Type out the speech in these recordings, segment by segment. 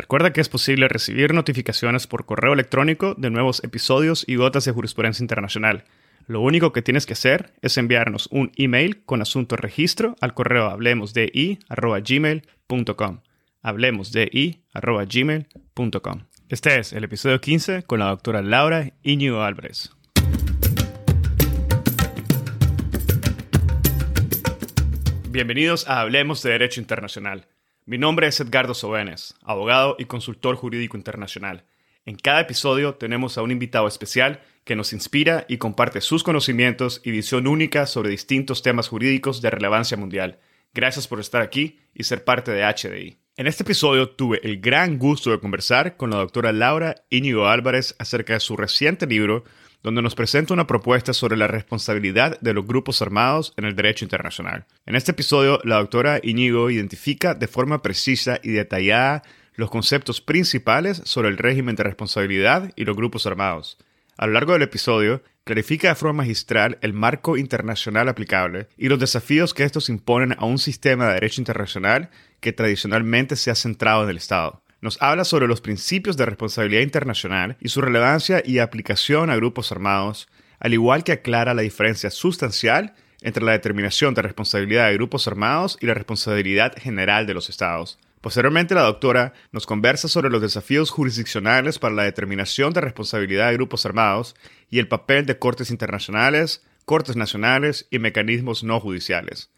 Recuerda que es posible recibir notificaciones por correo electrónico de nuevos episodios y gotas de jurisprudencia internacional. Lo único que tienes que hacer es enviarnos un email con asunto registro al correo hablemosdi.gmail.com. Hablemosdi.gmail.com. Este es el episodio 15 con la doctora Laura Íñigo Álvarez. Bienvenidos a Hablemos de Derecho Internacional. Mi nombre es Edgardo Sobenes, abogado y consultor jurídico internacional. En cada episodio tenemos a un invitado especial que nos inspira y comparte sus conocimientos y visión única sobre distintos temas jurídicos de relevancia mundial. Gracias por estar aquí y ser parte de HDI. En este episodio tuve el gran gusto de conversar con la doctora Laura Íñigo Álvarez acerca de su reciente libro donde nos presenta una propuesta sobre la responsabilidad de los grupos armados en el derecho internacional. En este episodio, la doctora Iñigo identifica de forma precisa y detallada los conceptos principales sobre el régimen de responsabilidad y los grupos armados. A lo largo del episodio, clarifica de forma magistral el marco internacional aplicable y los desafíos que estos imponen a un sistema de derecho internacional que tradicionalmente se ha centrado en el Estado nos habla sobre los principios de responsabilidad internacional y su relevancia y aplicación a grupos armados, al igual que aclara la diferencia sustancial entre la determinación de responsabilidad de grupos armados y la responsabilidad general de los estados. Posteriormente, la doctora nos conversa sobre los desafíos jurisdiccionales para la determinación de responsabilidad de grupos armados y el papel de cortes internacionales, cortes nacionales y mecanismos no judiciales.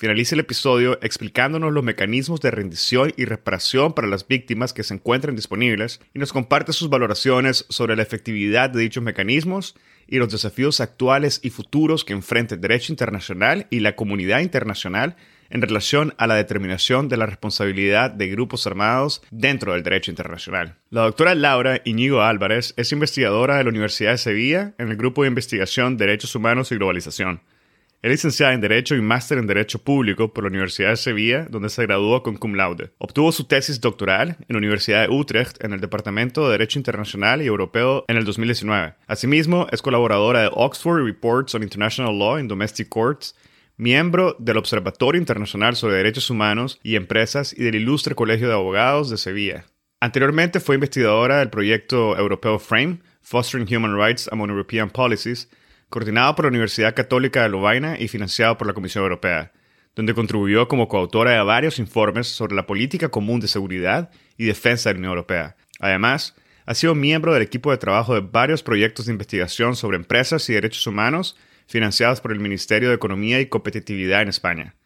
Finaliza el episodio explicándonos los mecanismos de rendición y reparación para las víctimas que se encuentran disponibles y nos comparte sus valoraciones sobre la efectividad de dichos mecanismos y los desafíos actuales y futuros que enfrenta el derecho internacional y la comunidad internacional en relación a la determinación de la responsabilidad de grupos armados dentro del derecho internacional. La doctora Laura Iñigo Álvarez es investigadora de la Universidad de Sevilla en el Grupo de Investigación Derechos Humanos y Globalización. Es licenciada en Derecho y máster en Derecho Público por la Universidad de Sevilla, donde se graduó con cum laude. Obtuvo su tesis doctoral en la Universidad de Utrecht en el Departamento de Derecho Internacional y Europeo en el 2019. Asimismo, es colaboradora de Oxford Reports on International Law in Domestic Courts, miembro del Observatorio Internacional sobre Derechos Humanos y Empresas y del Ilustre Colegio de Abogados de Sevilla. Anteriormente fue investigadora del proyecto europeo FRAME, Fostering Human Rights Among European Policies, coordinado por la Universidad Católica de Lovaina y financiado por la Comisión Europea, donde contribuyó como coautora de varios informes sobre la política común de seguridad y defensa de la Unión Europea. Además, ha sido miembro del equipo de trabajo de varios proyectos de investigación sobre empresas y derechos humanos financiados por el Ministerio de Economía y Competitividad en España.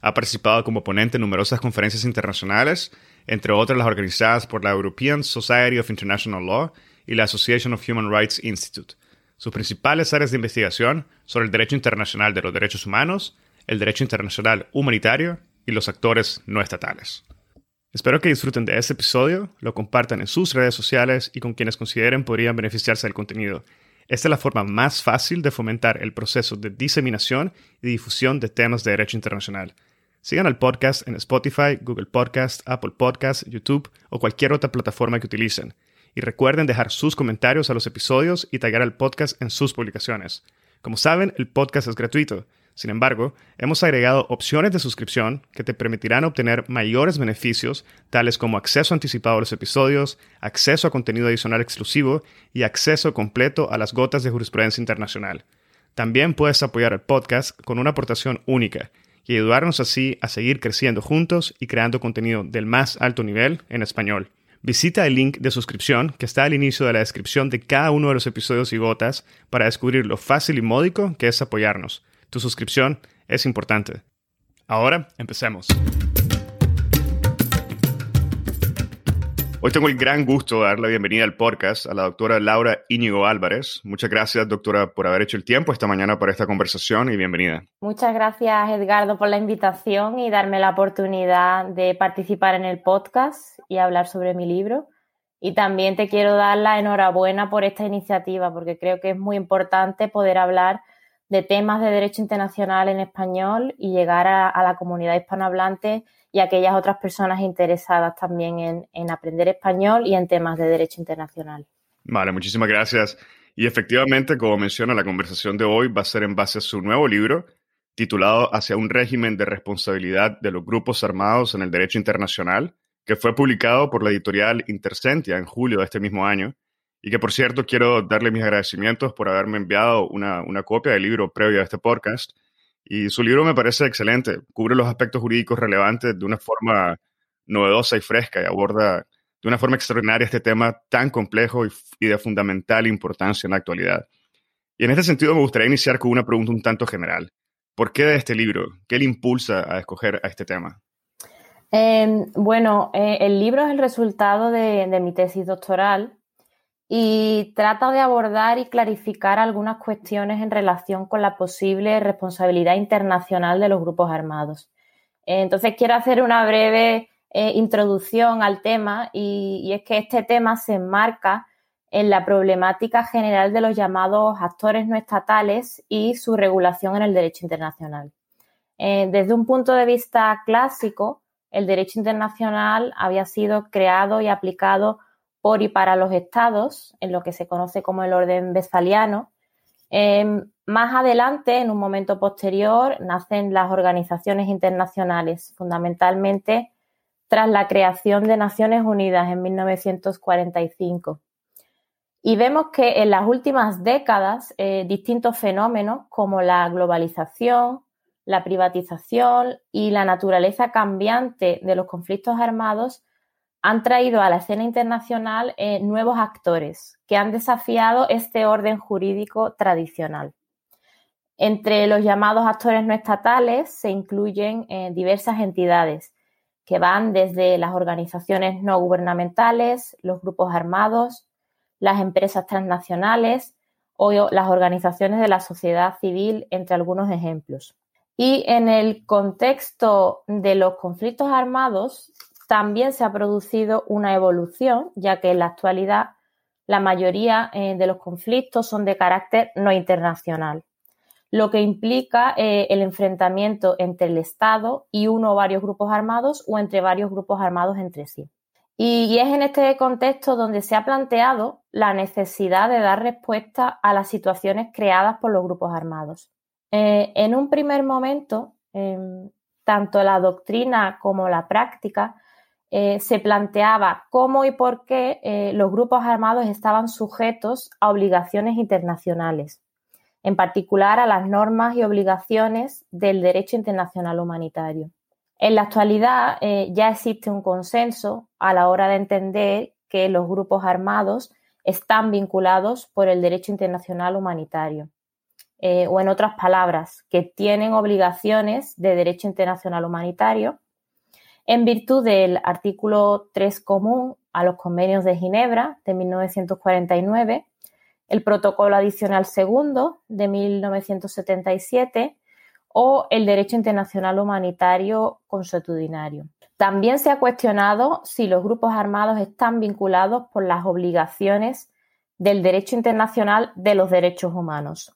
Ha participado como ponente en numerosas conferencias internacionales, entre otras las organizadas por la European Society of International Law y la Association of Human Rights Institute, sus principales áreas de investigación son el derecho internacional de los derechos humanos, el derecho internacional humanitario y los actores no estatales. Espero que disfruten de este episodio, lo compartan en sus redes sociales y con quienes consideren podrían beneficiarse del contenido. Esta es la forma más fácil de fomentar el proceso de diseminación y difusión de temas de derecho internacional. Sigan al podcast en Spotify, Google Podcast, Apple Podcast, YouTube o cualquier otra plataforma que utilicen. Y recuerden dejar sus comentarios a los episodios y taggar al podcast en sus publicaciones. Como saben, el podcast es gratuito. Sin embargo, hemos agregado opciones de suscripción que te permitirán obtener mayores beneficios, tales como acceso anticipado a los episodios, acceso a contenido adicional exclusivo y acceso completo a las gotas de jurisprudencia internacional. También puedes apoyar el podcast con una aportación única y ayudarnos así a seguir creciendo juntos y creando contenido del más alto nivel en español. Visita el link de suscripción que está al inicio de la descripción de cada uno de los episodios y gotas para descubrir lo fácil y módico que es apoyarnos. Tu suscripción es importante. Ahora, empecemos. Hoy tengo el gran gusto de dar la bienvenida al podcast a la doctora Laura Íñigo Álvarez. Muchas gracias, doctora, por haber hecho el tiempo esta mañana para esta conversación y bienvenida. Muchas gracias, Edgardo, por la invitación y darme la oportunidad de participar en el podcast y hablar sobre mi libro. Y también te quiero dar la enhorabuena por esta iniciativa, porque creo que es muy importante poder hablar de temas de derecho internacional en español y llegar a, a la comunidad hispanohablante y aquellas otras personas interesadas también en, aprender español y en temas de derecho internacional. Vale, muchísimas gracias. Y efectivamente, como menciona, la conversación de hoy va a ser en base a su nuevo libro titulado Hacia un régimen de responsabilidad de los grupos armados en el derecho internacional, que fue publicado por la editorial Intercentia en julio de este mismo año, y que por cierto quiero darle mis agradecimientos por haberme enviado una, una copia del libro previo a este podcast. Y su libro me parece excelente, cubre los aspectos jurídicos relevantes de una forma novedosa y fresca y aborda de una forma extraordinaria este tema tan complejo y, de fundamental importancia en la actualidad. Y en este sentido me gustaría iniciar con una pregunta un tanto general. ¿Por qué de este libro? ¿Qué le impulsa a escoger a este tema? Em, bueno, eh, el libro es el resultado de, mi tesis doctoral y trata de abordar y clarificar algunas cuestiones en relación con la posible responsabilidad internacional de los grupos armados. entonces, quiero hacer una breve eh, introducción al tema y, es que este tema se enmarca en la problemática general de los llamados actores no estatales y su regulación en el derecho internacional. Eh, desde un punto de vista clásico, el derecho internacional había sido creado y aplicado por y para los estados, en lo que se conoce como el orden westfaliano. Em, más adelante, en un momento posterior, nacen las organizaciones internacionales, fundamentalmente tras la creación de Naciones Unidas en 1945. Y vemos que en las últimas décadas eh, distintos fenómenos como la globalización, la privatización y la naturaleza cambiante de los conflictos armados han traído a la escena internacional eh, nuevos actores que han desafiado este orden jurídico tradicional. Entre los llamados actores no estatales se incluyen eh, diversas entidades que van desde las organizaciones no gubernamentales, los grupos armados, las empresas transnacionales o las organizaciones de la sociedad civil, entre algunos ejemplos. Y en el contexto de los conflictos armados también se ha producido una evolución, ya que en la actualidad la mayoría eh, de los conflictos son de carácter no internacional lo que implica eh, el enfrentamiento entre el Estado y uno o varios grupos armados o entre varios grupos armados entre sí. Y, es en este contexto donde se ha planteado la necesidad de dar respuesta a las situaciones creadas por los grupos armados. Eh, en un primer momento, em, tanto la doctrina como la práctica eh, se planteaba cómo y por qué los grupos armados estaban sujetos a obligaciones internacionales en particular a las normas y obligaciones del derecho internacional humanitario. En la actualidad eh, ya existe un consenso a la hora de entender que los grupos armados están vinculados por el derecho internacional humanitario. Eh, o en otras palabras, que tienen obligaciones de derecho internacional humanitario en virtud del artículo 3 común a los convenios de Ginebra de 1949 el Protocolo Adicional Segundo de 1977 o el Derecho Internacional Humanitario Consuetudinario. También se ha cuestionado si los grupos armados están vinculados por las obligaciones del derecho internacional de los derechos humanos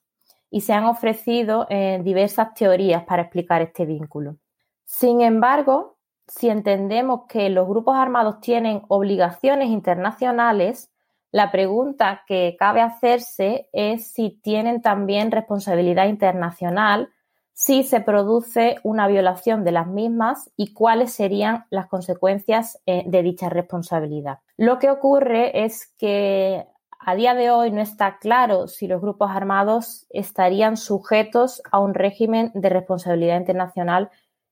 y se han ofrecido eh, diversas teorías para explicar este vínculo. Sin embargo, si entendemos que los grupos armados tienen obligaciones internacionales, la pregunta que cabe hacerse es si tienen también responsabilidad internacional, si se produce una violación de las mismas y cuáles serían las consecuencias eh, de dicha responsabilidad. Lo que ocurre es que a día de hoy no está claro si los grupos armados estarían sujetos a un régimen de responsabilidad internacional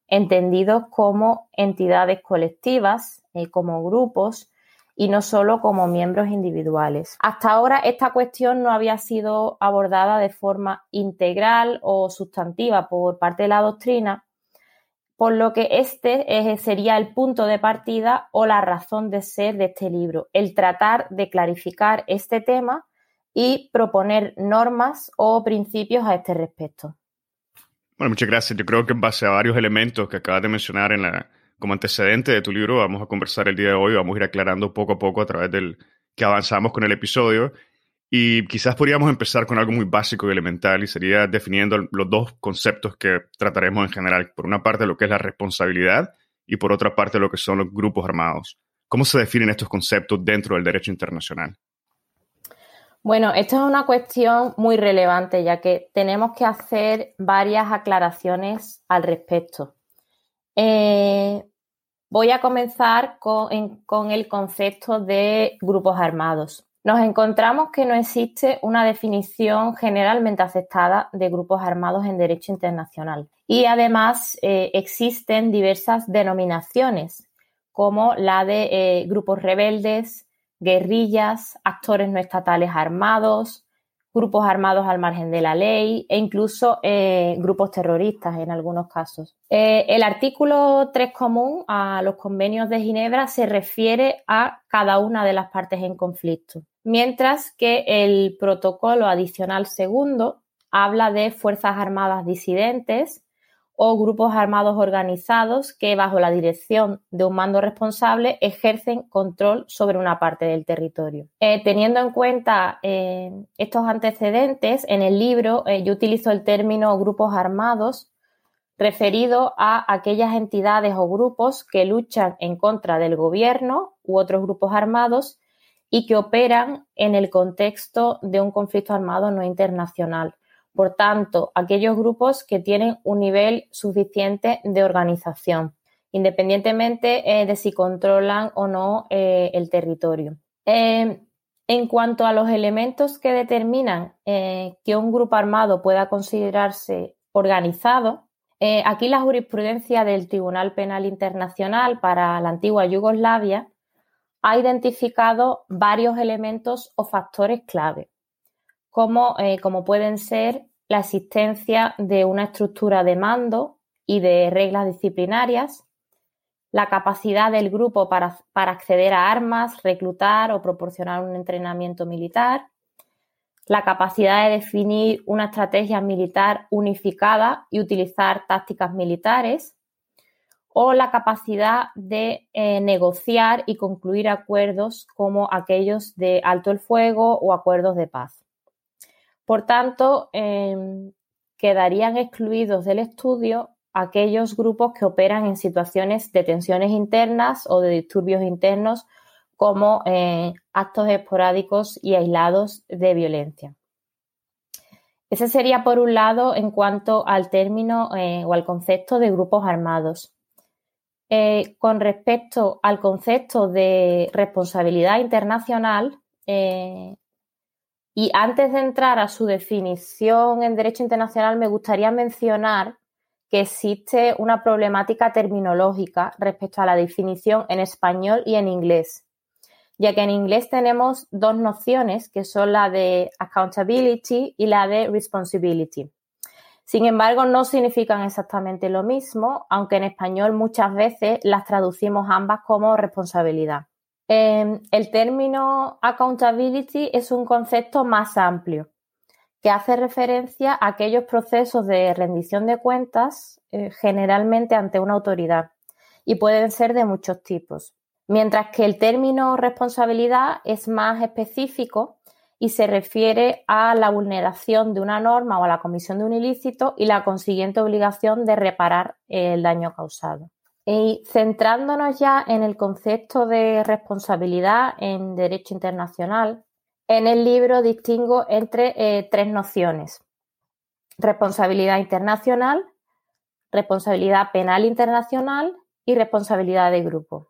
entendidos como entidades colectivas, eh, como grupos, y no solo como miembros individuales. Hasta ahora esta cuestión no había sido abordada de forma integral o sustantiva por parte de la doctrina, por lo que este sería el punto de partida o la razón de ser de este libro, el tratar de clarificar este tema y proponer normas o principios a este respecto. Bueno, muchas gracias. Yo creo que en base a varios elementos que acabas de mencionar en la, como antecedente de tu libro, vamos a conversar el día de hoy, vamos a ir aclarando poco a poco a través del que avanzamos con el episodio. Y quizás podríamos empezar con algo muy básico y elemental y sería definiendo los dos conceptos que trataremos en general. Por una parte, lo que es la responsabilidad y por otra parte, lo que son los grupos armados. ¿Cómo se definen estos conceptos dentro del derecho internacional? Bueno, esto es una cuestión muy relevante ya que tenemos que hacer varias aclaraciones al respecto. Eh, Voy a comenzar con, el concepto de grupos armados. Nos encontramos que no existe una definición generalmente aceptada de grupos armados en derecho internacional y además eh, existen diversas denominaciones como la de eh, grupos rebeldes, guerrillas, actores no estatales armados, grupos armados al margen de la ley e incluso eh, grupos terroristas en algunos casos. Eh, el artículo 3 común a los convenios de Ginebra se refiere a cada una de las partes en conflicto, mientras que el protocolo adicional segundo habla de fuerzas armadas disidentes o grupos armados organizados que bajo la dirección de un mando responsable ejercen control sobre una parte del territorio. Eh, teniendo en cuenta eh, estos antecedentes, en el libro eh, yo utilizo el término grupos armados referido a aquellas entidades o grupos que luchan en contra del gobierno u otros grupos armados y que operan en el contexto de un conflicto armado no internacional por tanto, aquellos grupos que tienen un nivel suficiente de organización, independientemente eh, de si controlan o no eh, el territorio. Em, en cuanto a los elementos que determinan eh, que un grupo armado pueda considerarse organizado, aquí la jurisprudencia del Tribunal Penal Internacional para la antigua Yugoslavia ha identificado varios elementos o factores clave como, eh, pueden ser la existencia de una estructura de mando y de reglas disciplinarias, la capacidad del grupo para, para, acceder a armas, reclutar o proporcionar un entrenamiento militar, la capacidad de definir una estrategia militar unificada y utilizar tácticas militares, o la capacidad de eh, negociar y concluir acuerdos como aquellos de alto el fuego o acuerdos de paz. Por tanto, em, quedarían excluidos del estudio aquellos grupos que operan en situaciones de tensiones internas o de disturbios internos como eh, actos esporádicos y aislados de violencia. Ese sería por un lado en cuanto al término eh, o al concepto de grupos armados. Eh, con respecto al concepto de responsabilidad internacional, y antes de entrar a su definición en derecho internacional, me gustaría mencionar que existe una problemática terminológica respecto a la definición en español y en inglés, ya que en inglés tenemos dos nociones que son la de accountability y la de responsibility. Sin embargo, no significan exactamente lo mismo, aunque en español muchas veces las traducimos ambas como responsabilidad. Em, el término accountability es un concepto más amplio que hace referencia a aquellos procesos de rendición de cuentas eh, generalmente ante una autoridad y pueden ser de muchos tipos. Mientras que el término responsabilidad es más específico y se refiere a la vulneración de una norma o a la comisión de un ilícito y la consiguiente obligación de reparar el daño causado. Y centrándonos ya en el concepto de responsabilidad en derecho internacional, en el libro distingo entre eh, tres nociones. Responsabilidad internacional, responsabilidad penal internacional y responsabilidad de grupo.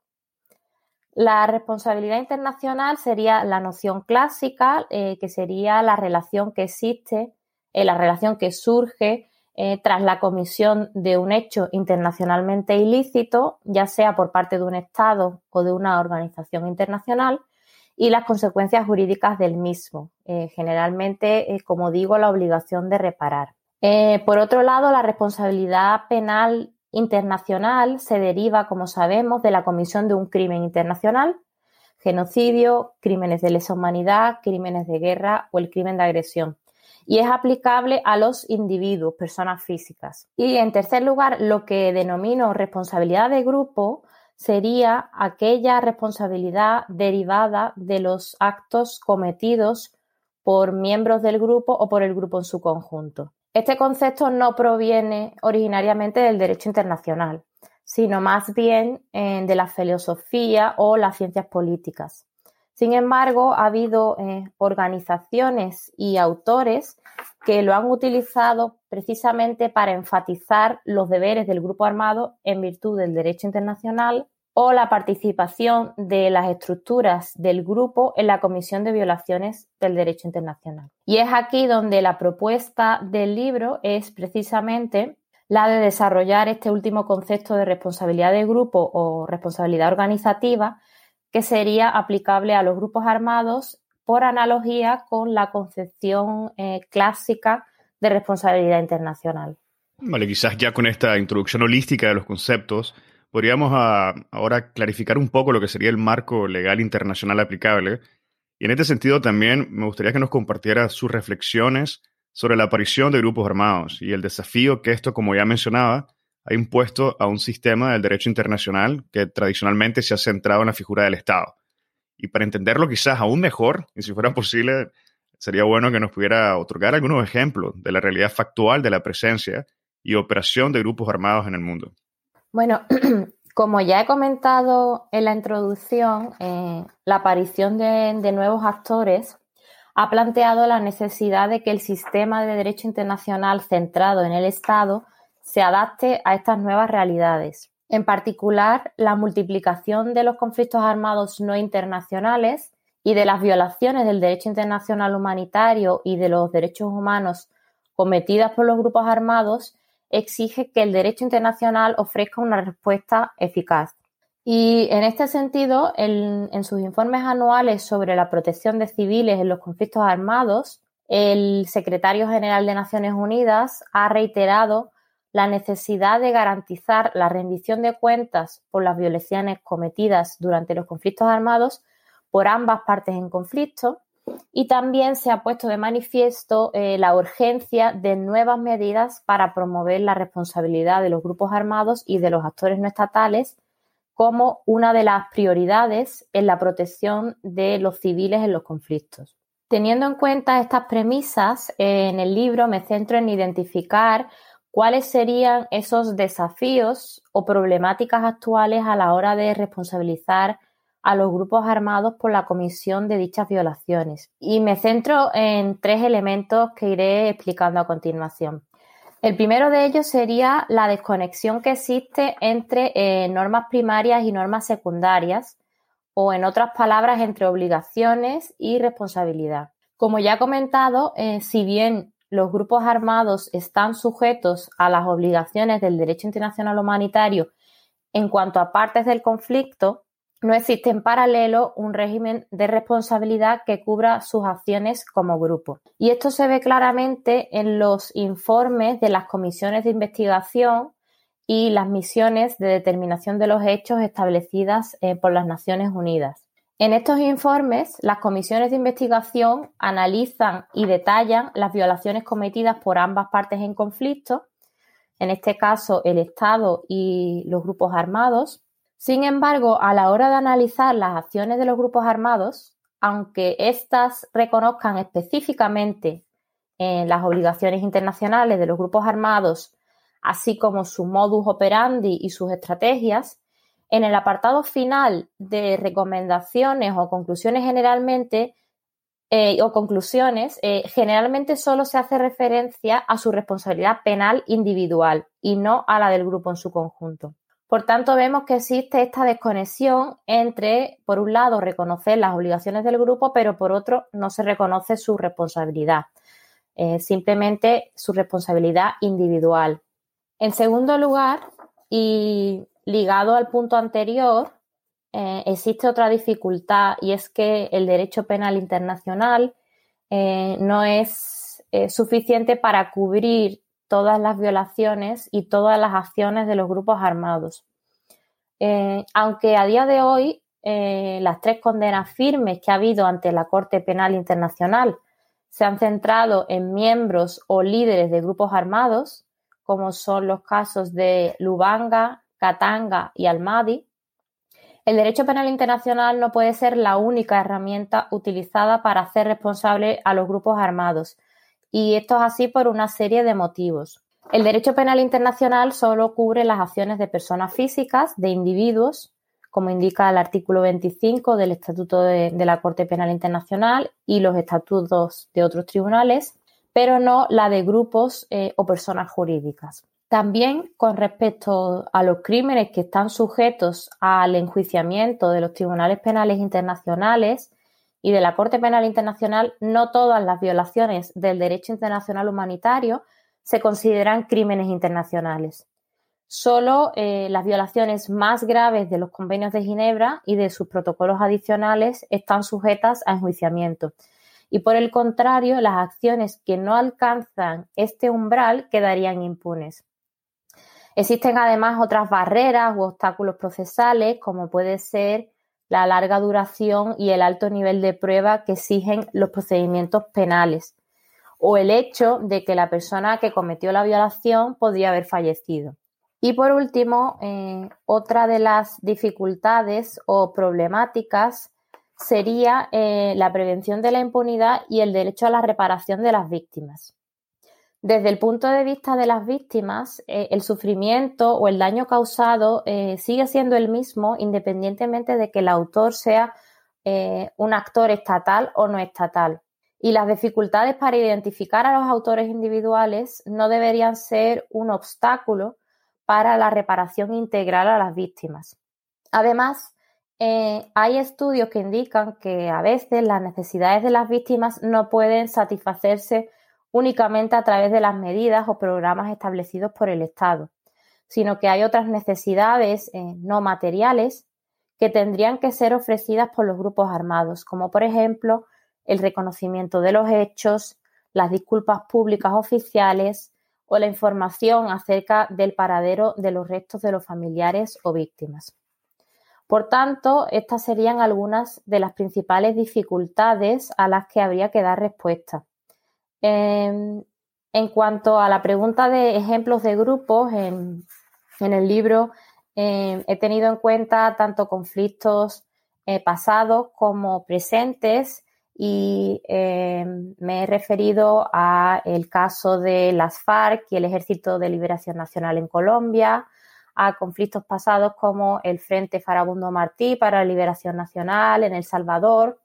La responsabilidad internacional sería la noción clásica, eh, que sería la relación que existe, eh, la relación que surge eh, tras la comisión de un hecho internacionalmente ilícito, ya sea por parte de un Estado o de una organización internacional, y las consecuencias jurídicas del mismo, eh, generalmente, eh, como digo, la obligación de reparar. por otro lado, la responsabilidad penal internacional se deriva, como sabemos, de la comisión de un crimen internacional, genocidio, crímenes de lesa humanidad, crímenes de guerra o el crimen de agresión y es aplicable a los individuos, personas físicas. Y en tercer lugar, lo que denomino responsabilidad de grupo sería aquella responsabilidad derivada de los actos cometidos por miembros del grupo o por el grupo en su conjunto. Este concepto no proviene originariamente del derecho internacional, sino más bien eh, de la filosofía o las ciencias políticas. Sin embargo, ha habido eh, organizaciones y autores que lo han utilizado precisamente para enfatizar los deberes del grupo armado en virtud del derecho internacional o la participación de las estructuras del grupo en la Comisión de Violaciones del Derecho Internacional. Y es aquí donde la propuesta del libro es precisamente la de desarrollar este último concepto de responsabilidad de grupo o responsabilidad organizativa que sería aplicable a los grupos armados por analogía con la concepción eh, clásica de responsabilidad internacional. Vale, quizás ya con esta introducción holística de los conceptos, podríamos ah, ahora clarificar un poco lo que sería el marco legal internacional aplicable. Y en este sentido también me gustaría que nos compartiera sus reflexiones sobre la aparición de grupos armados y el desafío que esto, como ya mencionaba, ha impuesto a un sistema del derecho internacional que tradicionalmente se ha centrado en la figura del Estado. Y para entenderlo quizás aún mejor, y si fuera posible, sería bueno que nos pudiera otorgar algunos ejemplos de la realidad factual de la presencia y operación de grupos armados en el mundo. Bueno, como ya he comentado en la introducción, eh, la aparición de, nuevos actores ha planteado la necesidad de que el sistema de derecho internacional centrado en el Estado se adapte a estas nuevas realidades. En particular, la multiplicación de los conflictos armados no internacionales y de las violaciones del derecho internacional humanitario y de los derechos humanos cometidas por los grupos armados exige que el derecho internacional ofrezca una respuesta eficaz. Y en este sentido, en, sus informes anuales sobre la protección de civiles en los conflictos armados, el secretario general de Naciones Unidas ha reiterado la necesidad de garantizar la rendición de cuentas por las violaciones cometidas durante los conflictos armados por ambas partes en conflicto y también se ha puesto de manifiesto eh, la urgencia de nuevas medidas para promover la responsabilidad de los grupos armados y de los actores no estatales como una de las prioridades en la protección de los civiles en los conflictos. Teniendo en cuenta estas premisas, en el libro me centro en identificar cuáles serían esos desafíos o problemáticas actuales a la hora de responsabilizar a los grupos armados por la comisión de dichas violaciones. Y me centro en tres elementos que iré explicando a continuación. El primero de ellos sería la desconexión que existe entre eh, normas primarias y normas secundarias, o en otras palabras, entre obligaciones y responsabilidad. Como ya he comentado, eh, si bien los grupos armados están sujetos a las obligaciones del derecho internacional humanitario en cuanto a partes del conflicto, no existe en paralelo un régimen de responsabilidad que cubra sus acciones como grupo. Y esto se ve claramente en los informes de las comisiones de investigación y las misiones de determinación de los hechos establecidas eh, por las Naciones Unidas. En estos informes, las comisiones de investigación analizan y detallan las violaciones cometidas por ambas partes en conflicto, en este caso el Estado y los grupos armados, sin embargo, a la hora de analizar las acciones de los grupos armados, aunque éstas reconozcan específicamente en las obligaciones internacionales de los grupos armados, así como su modus operandi y sus estrategias, en el apartado final de recomendaciones o conclusiones generalmente eh, o conclusiones, eh, generalmente solo se hace referencia a su responsabilidad penal individual y no a la del grupo en su conjunto. Por tanto, vemos que existe esta desconexión entre, por un lado, reconocer las obligaciones del grupo, pero por otro, no se reconoce su responsabilidad, eh, simplemente su responsabilidad individual. En segundo lugar, y ligado al punto anterior, eh, existe otra dificultad y es que el derecho penal internacional eh, no es suficiente para cubrir todas las violaciones y todas las acciones de los grupos armados. Eh, aunque a día de hoy eh, las tres condenas firmes que ha habido ante la Corte Penal Internacional se han centrado en miembros o líderes de grupos armados, como son los casos de Lubanga, Katanga y Almadi, el derecho penal internacional no puede ser la única herramienta utilizada para hacer responsable a los grupos armados, y esto es así por una serie de motivos. El derecho penal internacional solo cubre las acciones de personas físicas, de individuos, como indica el artículo 25 del Estatuto de, la Corte Penal Internacional y los estatutos de otros tribunales, pero no la de grupos eh, o personas jurídicas. También con respecto a los crímenes que están sujetos al enjuiciamiento de los tribunales penales internacionales y de la Corte Penal Internacional, no todas las violaciones del derecho internacional humanitario se consideran crímenes internacionales. Solo eh, las violaciones más graves de los convenios de Ginebra y de sus protocolos adicionales están sujetas a enjuiciamiento. Y por el contrario, las acciones que no alcanzan este umbral quedarían impunes. Existen además otras barreras u obstáculos procesales, como puede ser la larga duración y el alto nivel de prueba que exigen los procedimientos penales, o el hecho de que la persona que cometió la violación podría haber fallecido. Y por último, eh, otra de las dificultades o problemáticas sería eh, la prevención de la impunidad y el derecho a la reparación de las víctimas. Desde el punto de vista de las víctimas, eh, el sufrimiento o el daño causado sigue siendo el mismo independientemente de que el autor sea un actor estatal o no estatal. Y las dificultades para identificar a los autores individuales no deberían ser un obstáculo para la reparación integral a las víctimas. Además, eh, hay estudios que indican que a veces las necesidades de las víctimas no pueden satisfacerse únicamente a través de las medidas o programas establecidos por el Estado, sino que hay otras necesidades eh, no materiales que tendrían que ser ofrecidas por los grupos armados, como por ejemplo el reconocimiento de los hechos, las disculpas públicas oficiales, o la información acerca del paradero de los restos de los familiares o víctimas. Por tanto, estas serían algunas de las principales dificultades a las que habría que dar respuesta. En, cuanto a la pregunta de ejemplos de grupos, en, el libro eh, he tenido en cuenta tanto conflictos eh, pasados como presentes y em, me he referido a el caso de las FARC y el Ejército de Liberación Nacional en Colombia, a conflictos pasados como el Frente Farabundo Martí para la Liberación Nacional en El Salvador,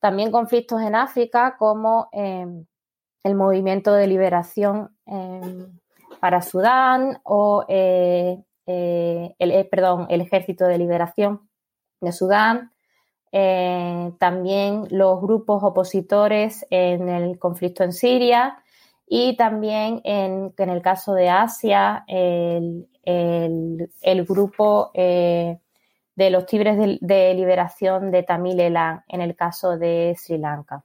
también conflictos en África como em, el Movimiento de Liberación em, para Sudán o eh, eh, el, eh, perdón, el Ejército de Liberación de Sudán, eh, también los grupos opositores en el conflicto en Siria y también en, el caso de Asia, el, grupo eh, de los Tigres de, Liberación de Tamil Elan en el caso de Sri Lanka.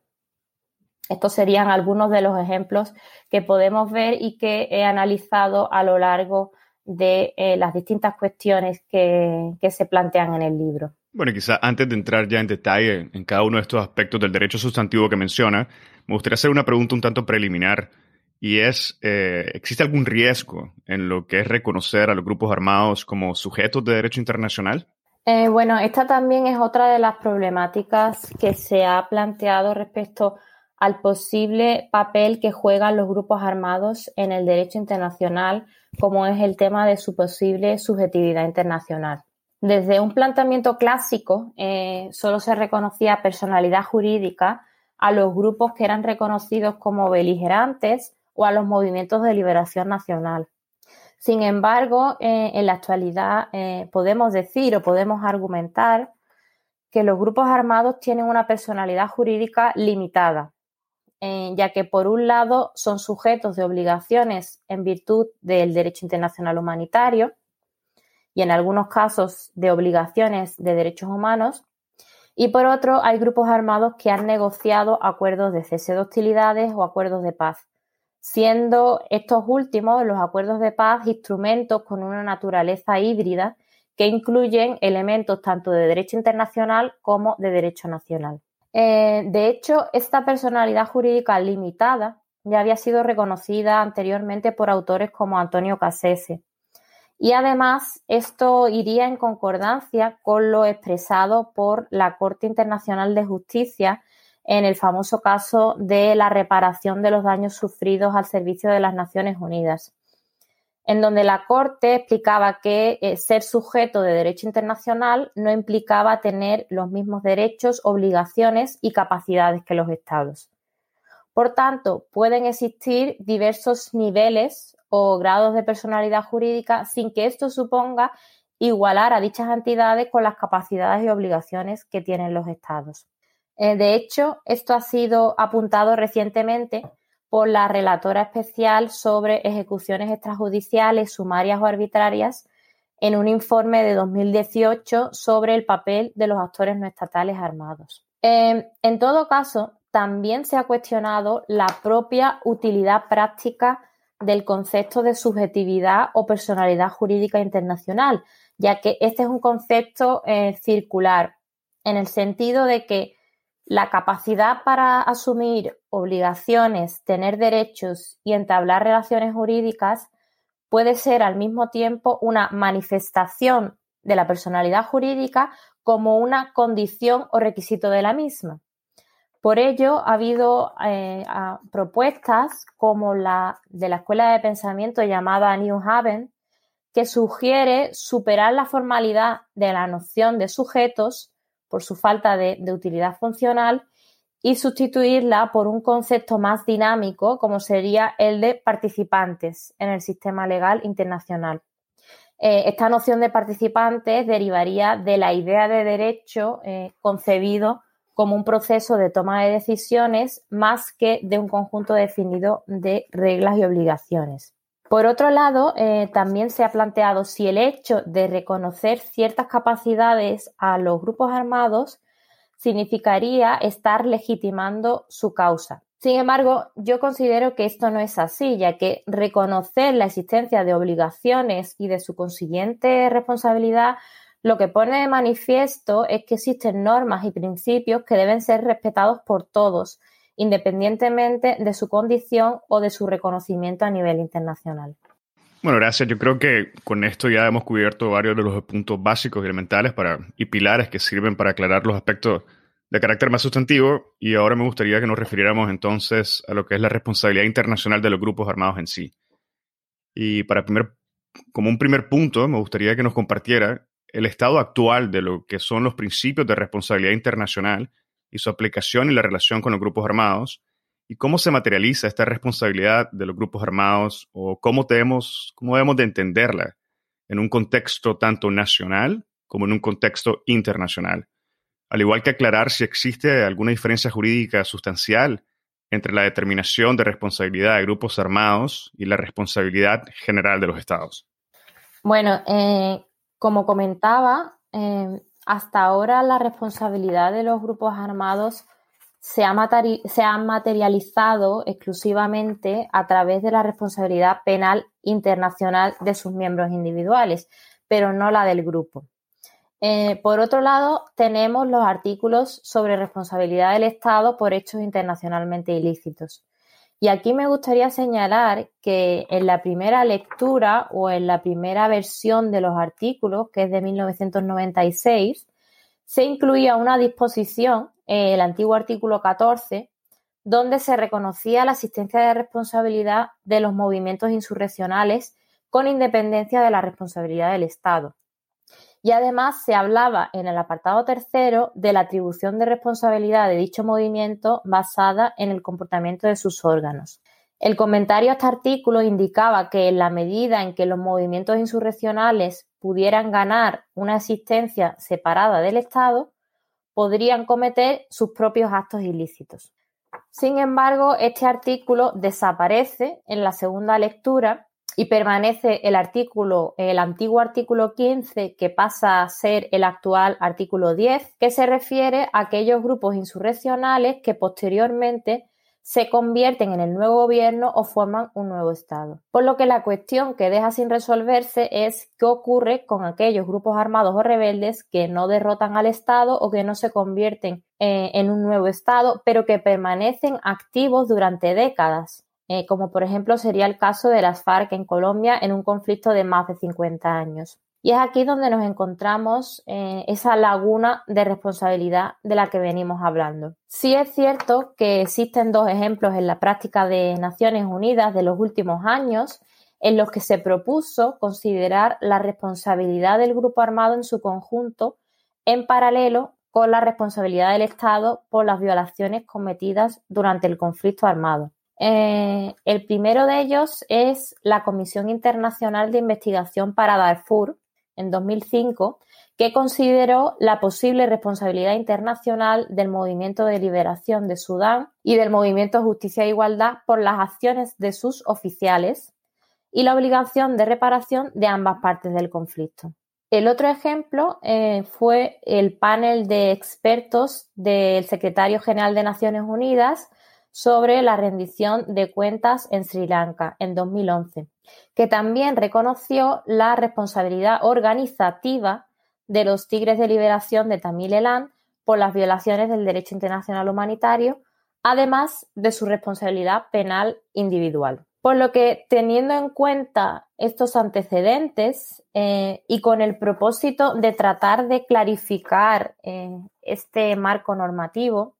Estos serían algunos de los ejemplos que podemos ver y que he analizado a lo largo de eh, las distintas cuestiones que se plantean en el libro. Bueno, quizá antes de entrar ya en detalle en cada uno de estos aspectos del derecho sustantivo que menciona, me gustaría hacer una pregunta un tanto preliminar y es, eh, ¿existe algún riesgo en lo que es reconocer a los grupos armados como sujetos de derecho internacional? Eh, bueno, esta también es otra de las problemáticas que se ha planteado respecto al posible papel que juegan los grupos armados en el derecho internacional, como es el tema de su posible subjetividad internacional. Desde un planteamiento clásico, eh, solo se reconocía personalidad jurídica a los grupos que eran reconocidos como beligerantes o a los movimientos de liberación nacional. Sin embargo, eh, en la actualidad eh, podemos decir o podemos argumentar que los grupos armados tienen una personalidad jurídica limitada, ya que por un lado son sujetos de obligaciones en virtud del derecho internacional humanitario, y en algunos casos de obligaciones de derechos humanos. Y por otro, hay grupos armados que han negociado acuerdos de cese de hostilidades o acuerdos de paz, siendo estos últimos, los acuerdos de paz, instrumentos con una naturaleza híbrida que incluyen elementos tanto de derecho internacional como de derecho nacional. Eh, de hecho, esta personalidad jurídica limitada ya había sido reconocida anteriormente por autores como Antonio Cassese, y además, esto iría en concordancia con lo expresado por la Corte Internacional de Justicia en el famoso caso de la reparación de los daños sufridos al servicio de las Naciones Unidas, en donde la Corte explicaba que eh, ser sujeto de derecho internacional no implicaba tener los mismos derechos, obligaciones y capacidades que los Estados. Por tanto, pueden existir diversos niveles o grados de personalidad jurídica sin que esto suponga igualar a dichas entidades con las capacidades y obligaciones que tienen los estados. Eh, de hecho, esto ha sido apuntado recientemente por la relatora especial sobre ejecuciones extrajudiciales, sumarias o arbitrarias en un informe de 2018 sobre el papel de los actores no estatales armados. Em, en todo caso, también se ha cuestionado la propia utilidad práctica del concepto de subjetividad o personalidad jurídica internacional, ya que este es un concepto eh, circular, en el sentido de que la capacidad para asumir obligaciones, tener derechos y entablar relaciones jurídicas puede ser al mismo tiempo una manifestación de la personalidad jurídica como una condición o requisito de la misma. Por ello, ha habido eh, propuestas como la de la Escuela de Pensamiento llamada New Haven, que sugiere superar la formalidad de la noción de sujetos por su falta de, utilidad funcional y sustituirla por un concepto más dinámico como sería el de participantes en el sistema legal internacional. Eh, esta noción de participantes derivaría de la idea de derecho eh, concebido como un proceso de toma de decisiones más que de un conjunto definido de reglas y obligaciones. Por otro lado, eh, también se ha planteado si el hecho de reconocer ciertas capacidades a los grupos armados significaría estar legitimando su causa. Sin embargo, yo considero que esto no es así, ya que reconocer la existencia de obligaciones y de su consiguiente responsabilidad lo que pone de manifiesto es que existen normas y principios que deben ser respetados por todos independientemente de su condición o de su reconocimiento a nivel internacional. Bueno, gracias. Yo creo que con esto ya hemos cubierto varios de los puntos básicos y elementales para, y pilares que sirven para aclarar los aspectos de carácter más sustantivo y ahora me gustaría que nos refiriéramos entonces a lo que es la responsabilidad internacional de los grupos armados en sí. Y para primer, como un primer punto, me gustaría que nos compartiera el estado actual de lo que son los principios de responsabilidad internacional y su aplicación y la relación con los grupos armados, y cómo se materializa esta responsabilidad de los grupos armados o cómo debemos, cómo debemos de entenderla en un contexto tanto nacional como en un contexto internacional. Al igual que aclarar si existe alguna diferencia jurídica sustancial entre la determinación de responsabilidad de grupos armados y la responsabilidad general de los estados. Bueno, eh, como comentaba, eh, hasta ahora la responsabilidad de los grupos armados se ha, materializado exclusivamente a través de la responsabilidad penal internacional de sus miembros individuales, pero no la del grupo. Eh, por otro lado, tenemos los artículos sobre responsabilidad del Estado por hechos internacionalmente ilícitos. Y aquí me gustaría señalar que en la primera lectura o en la primera versión de los artículos, que es de 1996, se incluía una disposición, el antiguo artículo 14, donde se reconocía la existencia de responsabilidad de los movimientos insurreccionales con independencia de la responsabilidad del Estado. Y además se hablaba en el apartado tercero de la atribución de responsabilidad de dicho movimiento basada en el comportamiento de sus órganos. El comentario a este artículo indicaba que en la medida en que los movimientos insurreccionales pudieran ganar una existencia separada del Estado, podrían cometer sus propios actos ilícitos. Sin embargo, este artículo desaparece en la segunda lectura y permanece el artículo, el antiguo artículo 15 que pasa a ser el actual artículo 10, que se refiere a aquellos grupos insurreccionales que posteriormente se convierten en el nuevo gobierno o forman un nuevo Estado. Por lo que la cuestión que deja sin resolverse es qué ocurre con aquellos grupos armados o rebeldes que no derrotan al Estado o que no se convierten eh, en un nuevo Estado, pero que permanecen activos durante décadas. Eh, como por ejemplo sería el caso de las FARC en Colombia en un conflicto de más de 50 años. Y es aquí donde nos encontramos eh, esa laguna de responsabilidad de la que venimos hablando. Sí es cierto que existen dos ejemplos en la práctica de Naciones Unidas de los últimos años en los que se propuso considerar la responsabilidad del grupo armado en su conjunto en paralelo con la responsabilidad del Estado por las violaciones cometidas durante el conflicto armado. Eh, el primero de ellos es la Comisión Internacional de Investigación para Darfur, en 2005, que consideró la posible responsabilidad internacional del Movimiento de Liberación de Sudán y del Movimiento Justicia e Igualdad por las acciones de sus oficiales y la obligación de reparación de ambas partes del conflicto. El otro ejemplo eh, fue el panel de expertos del secretario general de Naciones Unidas sobre la rendición de cuentas en Sri Lanka en 2011, que también reconoció la responsabilidad organizativa de los Tigres de Liberación de Tamil Elan por las violaciones del derecho internacional humanitario, además de su responsabilidad penal individual. Por lo que, teniendo en cuenta estos antecedentes eh, y con el propósito de tratar de clarificar eh, este marco normativo,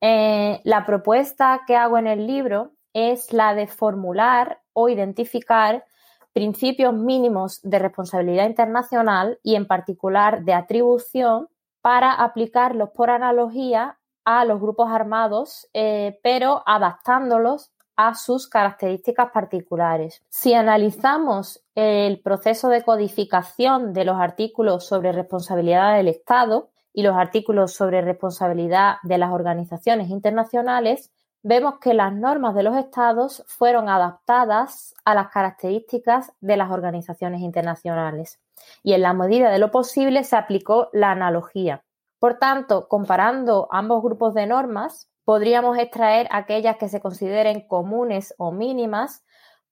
eh, la propuesta que hago en el libro es la de formular o identificar principios mínimos de responsabilidad internacional y en particular de atribución para aplicarlos por analogía a los grupos armados, pero adaptándolos a sus características particulares. Si analizamos el proceso de codificación de los artículos sobre responsabilidad del Estado y los artículos sobre responsabilidad de las organizaciones internacionales, vemos que las normas de los estados fueron adaptadas a las características de las organizaciones internacionales y en la medida de lo posible se aplicó la analogía. Por tanto, comparando ambos grupos de normas, podríamos extraer aquellas que se consideren comunes o mínimas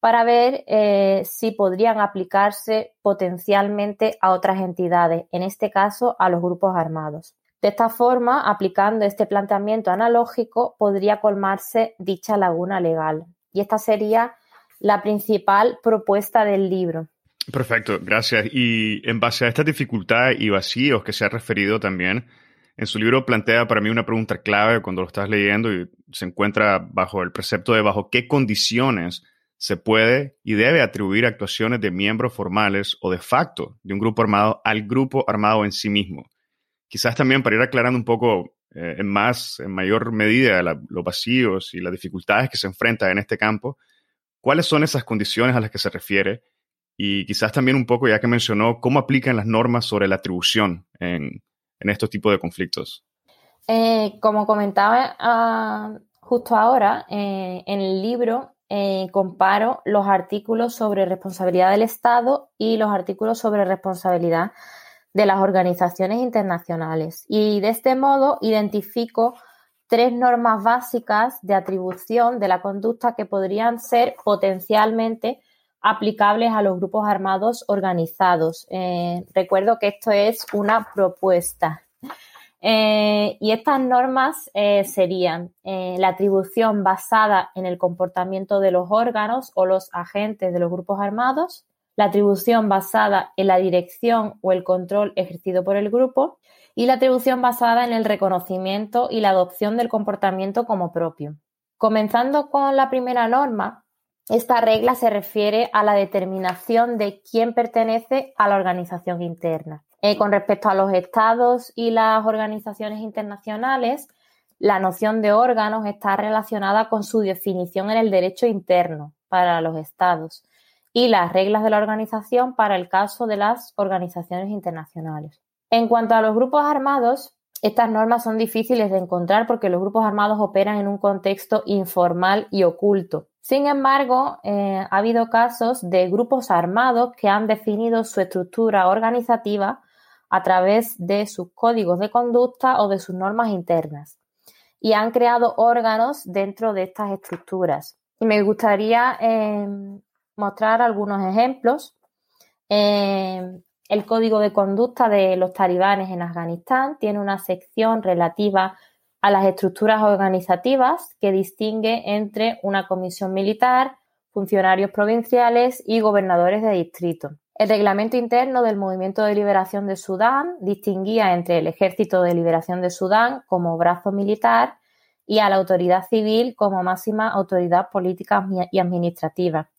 para ver eh, si podrían aplicarse potencialmente a otras entidades, en este caso a los grupos armados. De esta forma, aplicando este planteamiento analógico, podría colmarse dicha laguna legal. Y esta sería la principal propuesta del libro. Perfecto, gracias. Y en base a esta dificultad y vacíos que se ha referido también, en su libro plantea para mí una pregunta clave cuando lo estás leyendo y se encuentra bajo el precepto de bajo qué condiciones se puede y debe atribuir actuaciones de miembros formales o de facto de un grupo armado al grupo armado en sí mismo. Quizás también para ir aclarando un poco eh, en más, en mayor medida, los vacíos y las dificultades que se enfrenta en este campo, cuáles son esas condiciones a las que se refiere y quizás también un poco, ya que mencionó, cómo aplican las normas sobre la atribución en, en estos tipos de conflictos? Eh, como comentaba ah, justo ahora, eh, en el libro eh, comparo los artículos sobre responsabilidad del Estado y los artículos sobre responsabilidad de las organizaciones internacionales. Y de este modo identifico tres normas básicas de atribución de la conducta que podrían ser potencialmente aplicables a los grupos armados organizados. Eh, recuerdo que esto es una propuesta. Eh, y estas normas eh, serían la atribución basada en el comportamiento de los órganos o los agentes de los grupos armados, la atribución basada en la dirección o el control ejercido por el grupo y la atribución basada en el reconocimiento y la adopción del comportamiento como propio. Comenzando con la primera norma, esta regla se refiere a la determinación de quién pertenece a la organización interna. Eh, con respecto a los estados y las organizaciones internacionales, la noción de órganos está relacionada con su definición en el derecho interno para los estados y las reglas de la organización para el caso de las organizaciones internacionales. En cuanto a los grupos armados, estas normas son difíciles de encontrar porque los grupos armados operan en un contexto informal y oculto. Sin embargo, eh, ha habido casos de grupos armados que han definido su estructura organizativa a través de sus códigos de conducta o de sus normas internas y han creado órganos dentro de estas estructuras. Y me gustaría eh, mostrar algunos ejemplos. Eh, el código de conducta de los talibanes en Afganistán tiene una sección relativa a las estructuras organizativas que distingue entre una comisión militar, funcionarios provinciales y gobernadores de distrito. El reglamento interno del Movimiento de Liberación de Sudán distinguía entre el Ejército de Liberación de Sudán como brazo militar y a la autoridad civil como máxima autoridad política y administrativa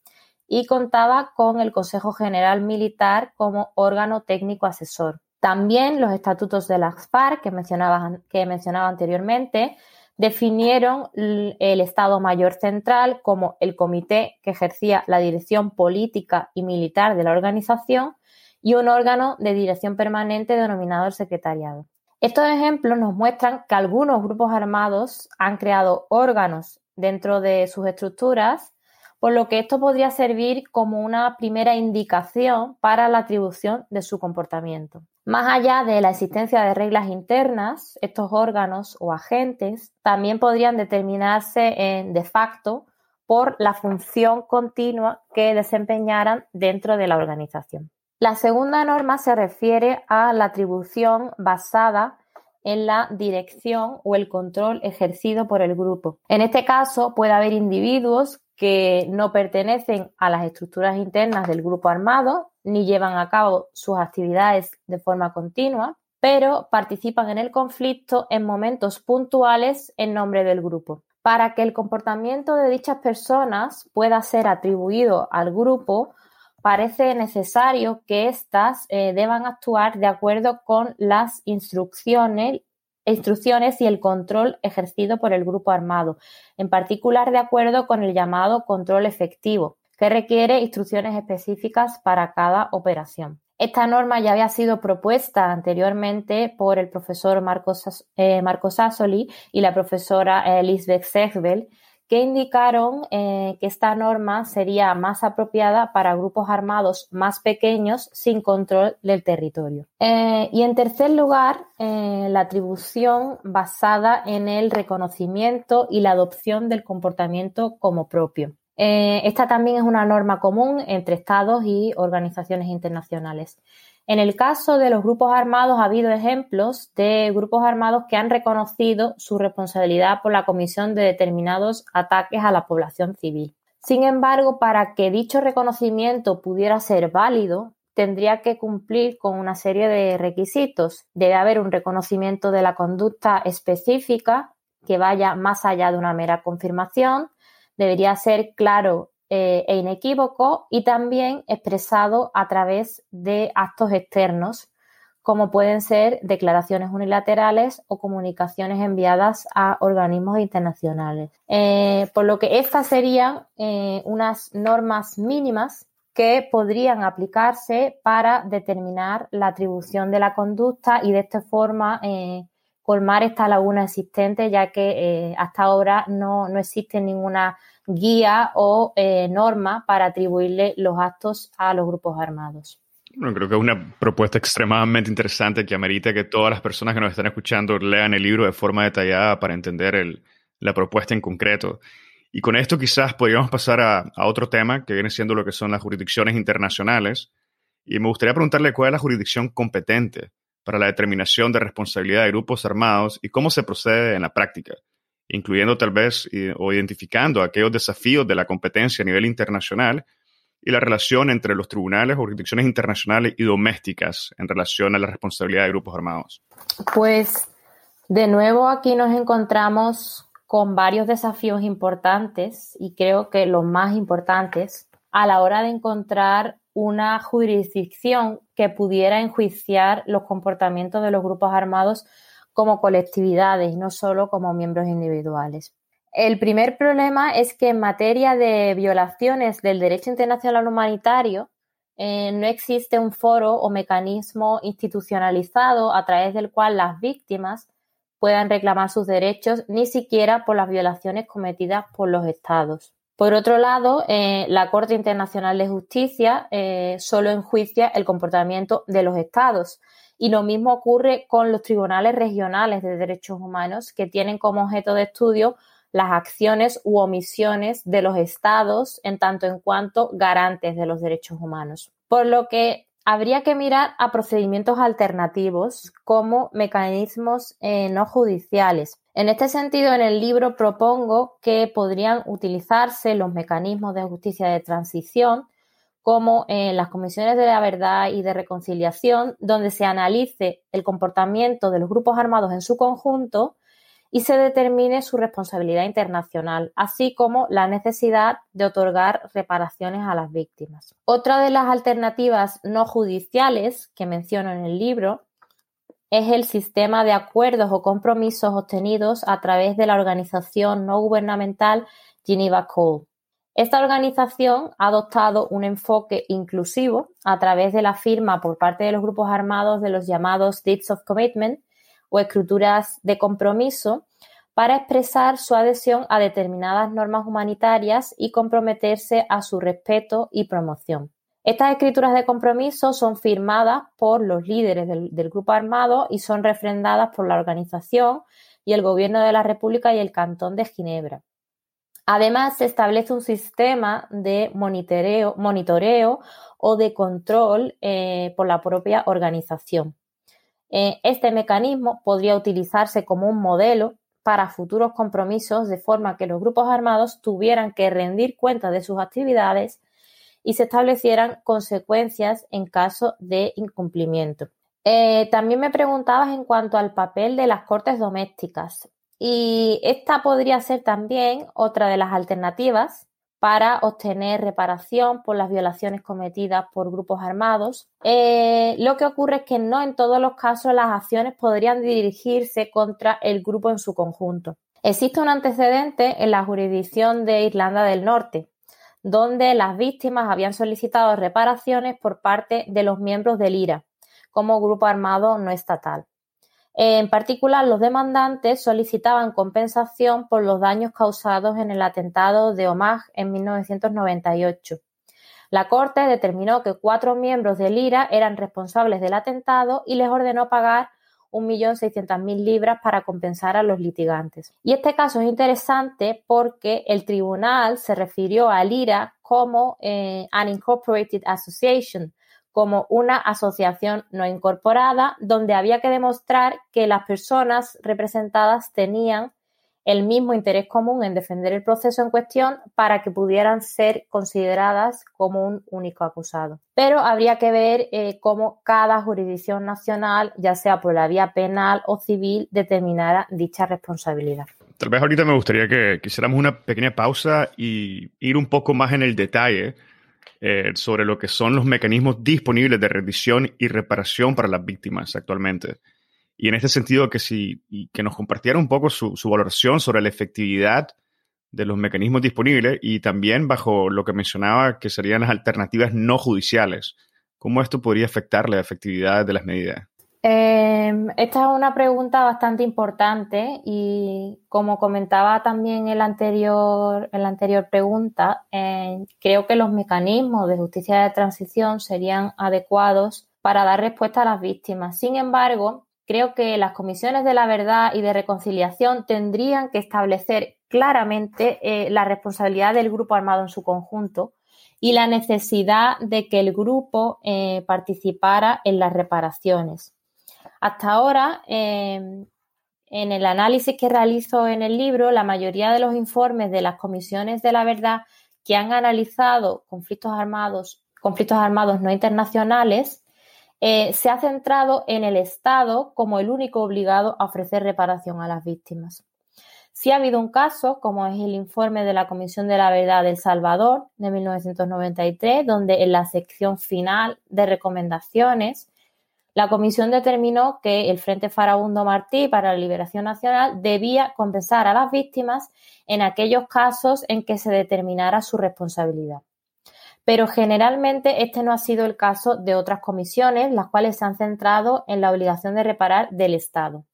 y contaba con el Consejo General Militar como órgano técnico asesor. También los estatutos de la FARC que mencionaba, que mencionaba anteriormente definieron el Estado Mayor Central como el comité que ejercía la dirección política y militar de la organización y un órgano de dirección permanente denominado el Secretariado. Estos ejemplos nos muestran que algunos grupos armados han creado órganos dentro de sus estructuras, por lo que esto podría servir como una primera indicación para la atribución de su comportamiento. Más allá de la existencia de reglas internas, estos órganos o agentes también podrían determinarse en de facto por la función continua que desempeñaran dentro de la organización. La segunda norma se refiere a la atribución basada en la dirección o el control ejercido por el grupo. En este caso puede haber individuos que no pertenecen a las estructuras internas del grupo armado ni llevan a cabo sus actividades de forma continua, pero participan en el conflicto en momentos puntuales en nombre del grupo. Para que el comportamiento de dichas personas pueda ser atribuido al grupo, parece necesario que éstas eh, deban actuar de acuerdo con las instrucciones instrucciones y el control ejercido por el grupo armado, en particular de acuerdo con el llamado control efectivo, que requiere instrucciones específicas para cada operación. Esta norma ya había sido propuesta anteriormente por el profesor Marcos, eh, Sassoli y la profesora Lisbeth Segbel que indicaron eh, que esta norma sería más apropiada para grupos armados más pequeños sin control del territorio. Eh, y en tercer lugar, eh, la atribución basada en el reconocimiento y la adopción del comportamiento como propio. Esta también es una norma común entre estados y organizaciones internacionales. En el caso de los grupos armados ha habido ejemplos de grupos armados que han reconocido su responsabilidad por la comisión de determinados ataques a la población civil. Sin embargo, para que dicho reconocimiento pudiera ser válido, tendría que cumplir con una serie de requisitos. Debe haber un reconocimiento de la conducta específica que vaya más allá de una mera confirmación. Debería ser claro eh, e inequívoco y también expresado a través de actos externos, como pueden ser declaraciones unilaterales o comunicaciones enviadas a organismos internacionales. Eh, por lo que estas serían eh, unas normas mínimas que podrían aplicarse para determinar la atribución de la conducta y de esta forma colmar esta laguna existente, ya que hasta ahora no, no existe ninguna guía o eh, norma para atribuirle los actos a los grupos armados. Bueno, creo que es una propuesta extremadamente interesante que amerita que todas las personas que nos están escuchando lean el libro de forma detallada para entender la propuesta en concreto. Y con esto quizás podríamos pasar a, a, otro tema que viene siendo lo que son las jurisdicciones internacionales. Y me gustaría preguntarle cuál es la jurisdicción competente para la determinación de responsabilidad de grupos armados y cómo se procede en la práctica incluyendo tal vez o identificando aquellos desafíos de la competencia a nivel internacional y la relación entre los tribunales, jurisdicciones internacionales y domésticas en relación a la responsabilidad de grupos armados. Pues de nuevo aquí nos encontramos con varios desafíos importantes y creo que los más importantes a la hora de encontrar una jurisdicción que pudiera enjuiciar los comportamientos de los grupos armados como colectividades no solo como miembros individuales. El primer problema es que en materia de violaciones del derecho internacional humanitario eh, no existe un foro o mecanismo institucionalizado a través del cual las víctimas puedan reclamar sus derechos, ni siquiera por las violaciones cometidas por los estados. Por otro lado, eh, la Corte Internacional de Justicia eh, solo enjuicia el comportamiento de los estados y lo mismo ocurre con los tribunales regionales de derechos humanos que tienen como objeto de estudio las acciones u omisiones de los estados en tanto en cuanto garantes de los derechos humanos. Por lo que habría que mirar a procedimientos alternativos como mecanismos eh, no judiciales. En este sentido, en el libro propongo que podrían utilizarse los mecanismos de justicia de transición como en las comisiones de la verdad y de reconciliación, donde se analice el comportamiento de los grupos armados en su conjunto y se determine su responsabilidad internacional, así como la necesidad de otorgar reparaciones a las víctimas. Otra de las alternativas no judiciales que menciono en el libro es el sistema de acuerdos o compromisos obtenidos a través de la organización no gubernamental Geneva Call. Esta organización ha adoptado un enfoque inclusivo a través de la firma por parte de los grupos armados de los llamados Deeds of Commitment o escrituras de compromiso para expresar su adhesión a determinadas normas humanitarias y comprometerse a su respeto y promoción. Estas escrituras de compromiso son firmadas por los líderes del, grupo armado y son refrendadas por la organización y el Gobierno de la República y el Cantón de Ginebra. Además, se establece un sistema de monitoreo, monitoreo o de control eh, por la propia organización. Eh, este mecanismo podría utilizarse como un modelo para futuros compromisos de forma que los grupos armados tuvieran que rendir cuenta de sus actividades y se establecieran consecuencias en caso de incumplimiento. Eh, también me preguntabas en cuanto al papel de las cortes domésticas. Y esta podría ser también otra de las alternativas para obtener reparación por las violaciones cometidas por grupos armados. Eh, lo que ocurre es que no en todos los casos las acciones podrían dirigirse contra el grupo en su conjunto. Existe un antecedente en la jurisdicción de Irlanda del Norte, donde las víctimas habían solicitado reparaciones por parte de los miembros del IRA, como grupo armado no estatal. En particular, los demandantes solicitaban compensación por los daños causados en el atentado de Omagh en 1998. La Corte determinó que cuatro miembros del IRA eran responsables del atentado y les ordenó pagar 1.600.000 libras para compensar a los litigantes. Y este caso es interesante porque el tribunal se refirió al IRA como eh, an incorporated association, como una asociación no incorporada, donde había que demostrar que las personas representadas tenían el mismo interés común en defender el proceso en cuestión para que pudieran ser consideradas como un único acusado. Pero habría que ver eh, cómo cada jurisdicción nacional, ya sea por la vía penal o civil, determinara dicha responsabilidad. Tal vez ahorita me gustaría que quisiéramos una pequeña pausa y ir un poco más en el detalle eh, sobre lo que son los mecanismos disponibles de rendición y reparación para las víctimas actualmente. Y en este sentido, que, si, que nos compartiera un poco su, valoración sobre la efectividad de los mecanismos disponibles y también bajo lo que mencionaba que serían las alternativas no judiciales. ¿Cómo esto podría afectar la efectividad de las medidas? Em, esta es una pregunta bastante importante y como comentaba también en la anterior, en la anterior pregunta, eh, creo que los mecanismos de justicia de transición serían adecuados para dar respuesta a las víctimas. Sin embargo, creo que las comisiones de la verdad y de reconciliación tendrían que establecer claramente eh, la responsabilidad del grupo armado en su conjunto y la necesidad de que el grupo eh, participara en las reparaciones. Hasta ahora, em, en el análisis que realizo en el libro, la mayoría de los informes de las comisiones de la verdad que han analizado conflictos armados, conflictos armados no internacionales, eh, se ha centrado en el Estado como el único obligado a ofrecer reparación a las víctimas. Sí ha habido un caso, como es el informe de la Comisión de la Verdad del Salvador de 1993, donde en la sección final de recomendaciones la comisión determinó que el Frente Farabundo Martí para la Liberación Nacional debía compensar a las víctimas en aquellos casos en que se determinara su responsabilidad. Pero generalmente este no ha sido el caso de otras comisiones, las cuales se han centrado en la obligación de reparar del Estado.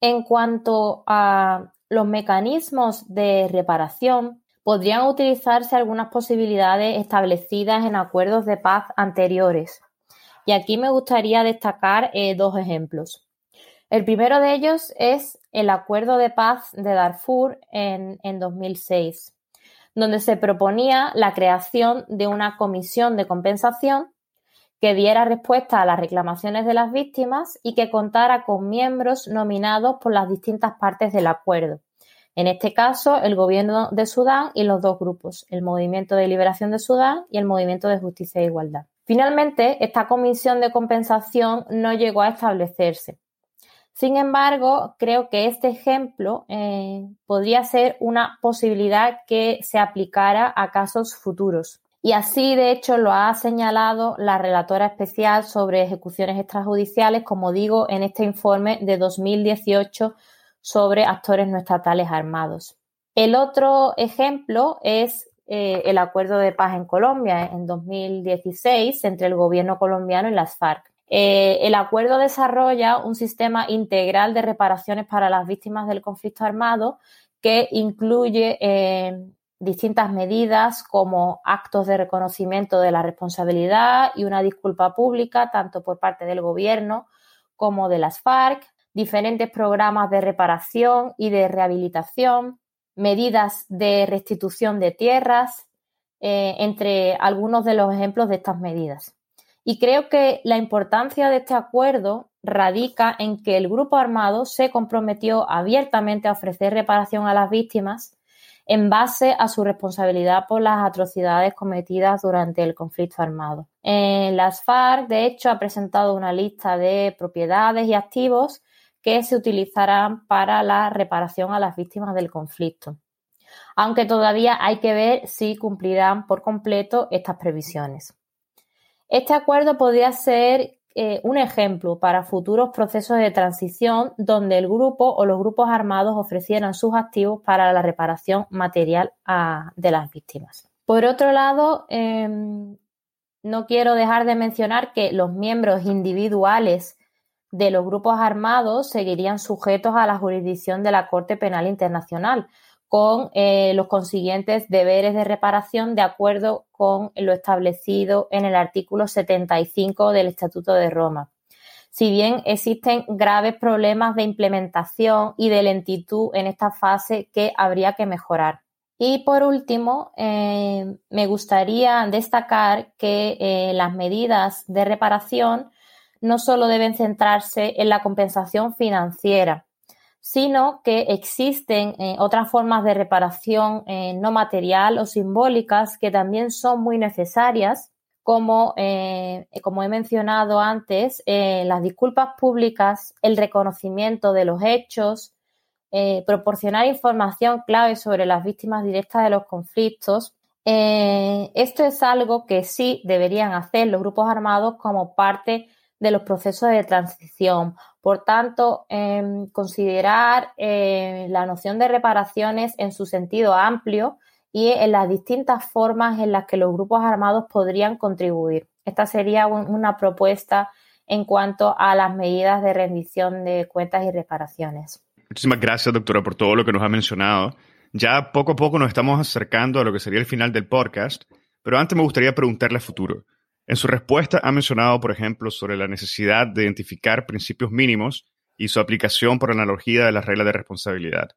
En cuanto a los mecanismos de reparación, podrían utilizarse algunas posibilidades establecidas en acuerdos de paz anteriores, y aquí me gustaría destacar eh, dos ejemplos. El primero de ellos es el Acuerdo de Paz de Darfur en, en 2006, donde se proponía la creación de una comisión de compensación que diera respuesta a las reclamaciones de las víctimas y que contara con miembros nominados por las distintas partes del acuerdo. En este caso, el gobierno de Sudán y los dos grupos, el Movimiento de Liberación de Sudán y el Movimiento de Justicia e Igualdad. Finalmente, esta comisión de compensación no llegó a establecerse. Sin embargo, creo que este ejemplo eh, podría ser una posibilidad que se aplicara a casos futuros. Y así, de hecho, lo ha señalado la relatora especial sobre ejecuciones extrajudiciales, como digo, en este informe de 2018 sobre actores no estatales armados. El otro ejemplo es eh, el acuerdo de paz en Colombia en 2016 entre el gobierno colombiano y las FARC. Eh, el acuerdo desarrolla un sistema integral de reparaciones para las víctimas del conflicto armado que incluye eh, distintas medidas como actos de reconocimiento de la responsabilidad y una disculpa pública, tanto por parte del gobierno como de las FARC, diferentes programas de reparación y de rehabilitación, medidas de restitución de tierras, eh, entre algunos de los ejemplos de estas medidas. Y creo que la importancia de este acuerdo radica en que el grupo armado se comprometió abiertamente a ofrecer reparación a las víctimas en base a su responsabilidad por las atrocidades cometidas durante el conflicto armado. En las FARC, de hecho, ha presentado una lista de propiedades y activos que se utilizarán para la reparación a las víctimas del conflicto, aunque todavía hay que ver si cumplirán por completo estas previsiones. Este acuerdo podría ser eh, un ejemplo para futuros procesos de transición donde el grupo o los grupos armados ofrecieran sus activos para la reparación material de las víctimas. Por otro lado, em, no quiero dejar de mencionar que los miembros individuales de los grupos armados seguirían sujetos a la jurisdicción de la Corte Penal Internacional, con eh, los consiguientes deberes de reparación de acuerdo con lo establecido en el artículo 75 del Estatuto de Roma. Si bien existen graves problemas de implementación y de lentitud en esta fase que habría que mejorar. Y por último, eh, me gustaría destacar que eh, las medidas de reparación no solo deben centrarse en la compensación financiera, sino que existen eh, otras formas de reparación eh, no material o simbólicas que también son muy necesarias, como, eh, como he mencionado antes, las disculpas públicas, el reconocimiento de los hechos, proporcionar información clave sobre las víctimas directas de los conflictos. esto es algo que sí deberían hacer los grupos armados como parte de los procesos de transición. Por tanto, em, considerar eh, la noción de reparaciones en su sentido amplio y en las distintas formas en las que los grupos armados podrían contribuir. Esta sería una propuesta en cuanto a las medidas de rendición de cuentas y reparaciones. Muchísimas gracias, doctora, por todo lo que nos ha mencionado. Ya poco a poco nos estamos acercando a lo que sería el final del podcast, pero antes me gustaría preguntarle a futuro. En su respuesta ha mencionado, por ejemplo, sobre la necesidad de identificar principios mínimos y su aplicación por analogía de las reglas de responsabilidad.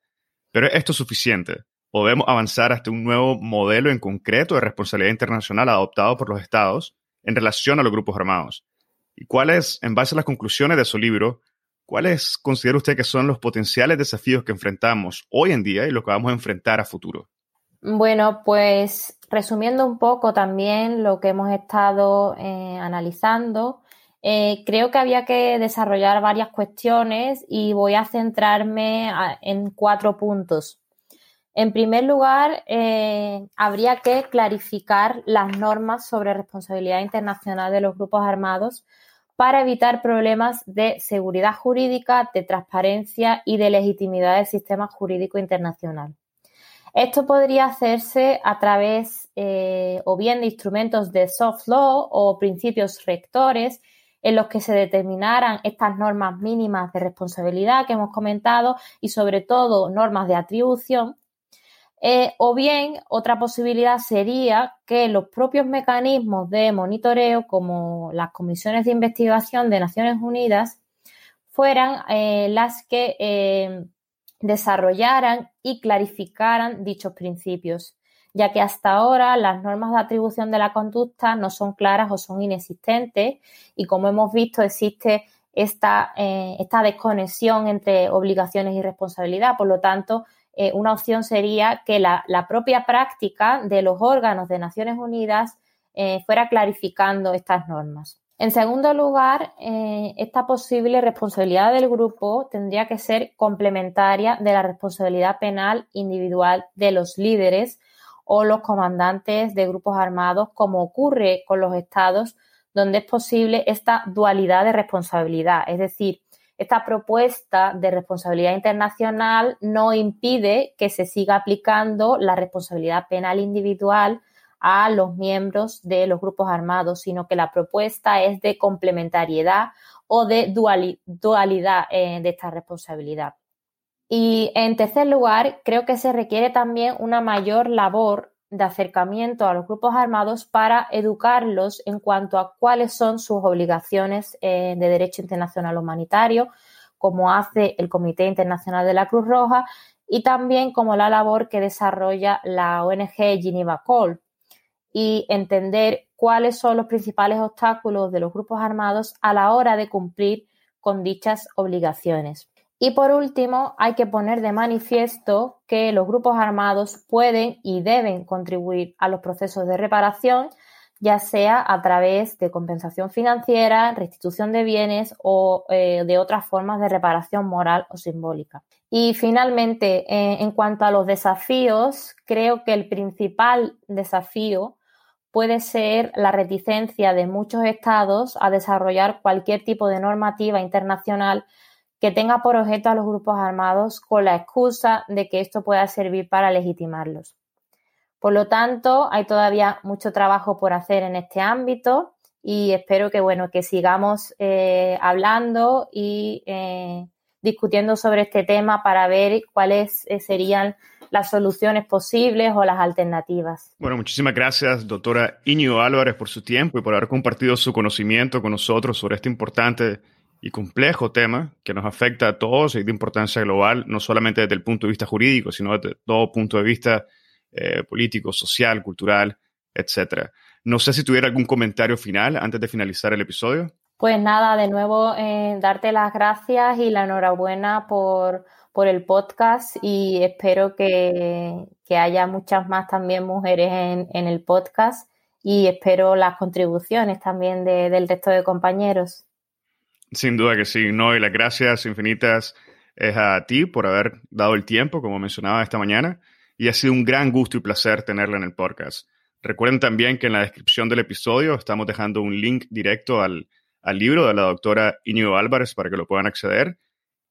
Pero ¿esto es suficiente? ¿Podemos avanzar hasta un nuevo modelo en concreto de responsabilidad internacional adoptado por los estados en relación a los grupos armados? ¿Y cuáles, en base a las conclusiones de su libro, cuáles considera usted que son los potenciales desafíos que enfrentamos hoy en día y los que vamos a enfrentar a futuro? Bueno, pues resumiendo un poco también lo que hemos estado eh, analizando, eh, creo que había que desarrollar varias cuestiones y voy a centrarme en cuatro puntos. En primer lugar, eh, habría que clarificar las normas sobre responsabilidad internacional de los grupos armados para evitar problemas de seguridad jurídica, de transparencia y de legitimidad del sistema jurídico internacional. Esto podría hacerse a través eh, o bien de instrumentos de soft law o principios rectores en los que se determinaran estas normas mínimas de responsabilidad que hemos comentado y sobre todo normas de atribución. Eh, o bien otra posibilidad sería que los propios mecanismos de monitoreo como las comisiones de investigación de Naciones Unidas fueran eh, las que desarrollaran y clarificaran dichos principios, ya que hasta ahora las normas de atribución de la conducta no son claras o son inexistentes y como hemos visto existe esta, eh, desconexión entre obligaciones y responsabilidad. Por lo tanto, eh, una opción sería que la, propia práctica de los órganos de Naciones Unidas eh, fuera clarificando estas normas. En segundo lugar, eh, esta posible responsabilidad del grupo tendría que ser complementaria de la responsabilidad penal individual de los líderes o los comandantes de grupos armados, como ocurre con los estados donde es posible esta dualidad de responsabilidad. Es decir, esta propuesta de responsabilidad internacional no impide que se siga aplicando la responsabilidad penal individual a los miembros de los grupos armados, sino que la propuesta es de complementariedad o de dualidad eh, de esta responsabilidad. Y en tercer lugar, creo que se requiere también una mayor labor de acercamiento a los grupos armados para educarlos en cuanto a cuáles son sus obligaciones eh, de derecho internacional humanitario, como hace el Comité Internacional de la Cruz Roja y también como la labor que desarrolla la ONG Geneva Call y entender cuáles son los principales obstáculos de los grupos armados a la hora de cumplir con dichas obligaciones. Y por último, hay que poner de manifiesto que los grupos armados pueden y deben contribuir a los procesos de reparación, ya sea a través de compensación financiera, restitución de bienes o eh, de otras formas de reparación moral o simbólica. Y finalmente, eh, en cuanto a los desafíos, creo que el principal desafío puede ser la reticencia de muchos estados a desarrollar cualquier tipo de normativa internacional que tenga por objeto a los grupos armados con la excusa de que esto pueda servir para legitimarlos. Por lo tanto, hay todavía mucho trabajo por hacer en este ámbito y espero que, bueno, que sigamos eh, hablando y eh, discutiendo sobre este tema para ver cuáles eh, serían las soluciones posibles o las alternativas. Bueno, muchísimas gracias, doctora Iñigo Álvarez, por su tiempo y por haber compartido su conocimiento con nosotros sobre este importante y complejo tema que nos afecta a todos y de importancia global, no solamente desde el punto de vista jurídico, sino desde todo punto de vista eh, político, social, cultural, etc. No sé si tuviera algún comentario final antes de finalizar el episodio. Pues nada, de nuevo eh, darte las gracias y la enhorabuena por, por el podcast y espero que, que, haya muchas más también mujeres en, en el podcast y espero las contribuciones también de, del resto de compañeros. Sin duda que sí, no, y las gracias infinitas es a ti por haber dado el tiempo, como mencionaba esta mañana, y ha sido un gran gusto y placer tenerla en el podcast. Recuerden también que en la descripción del episodio estamos dejando un link directo al, al libro de la doctora Iñigo Álvarez para que lo puedan acceder.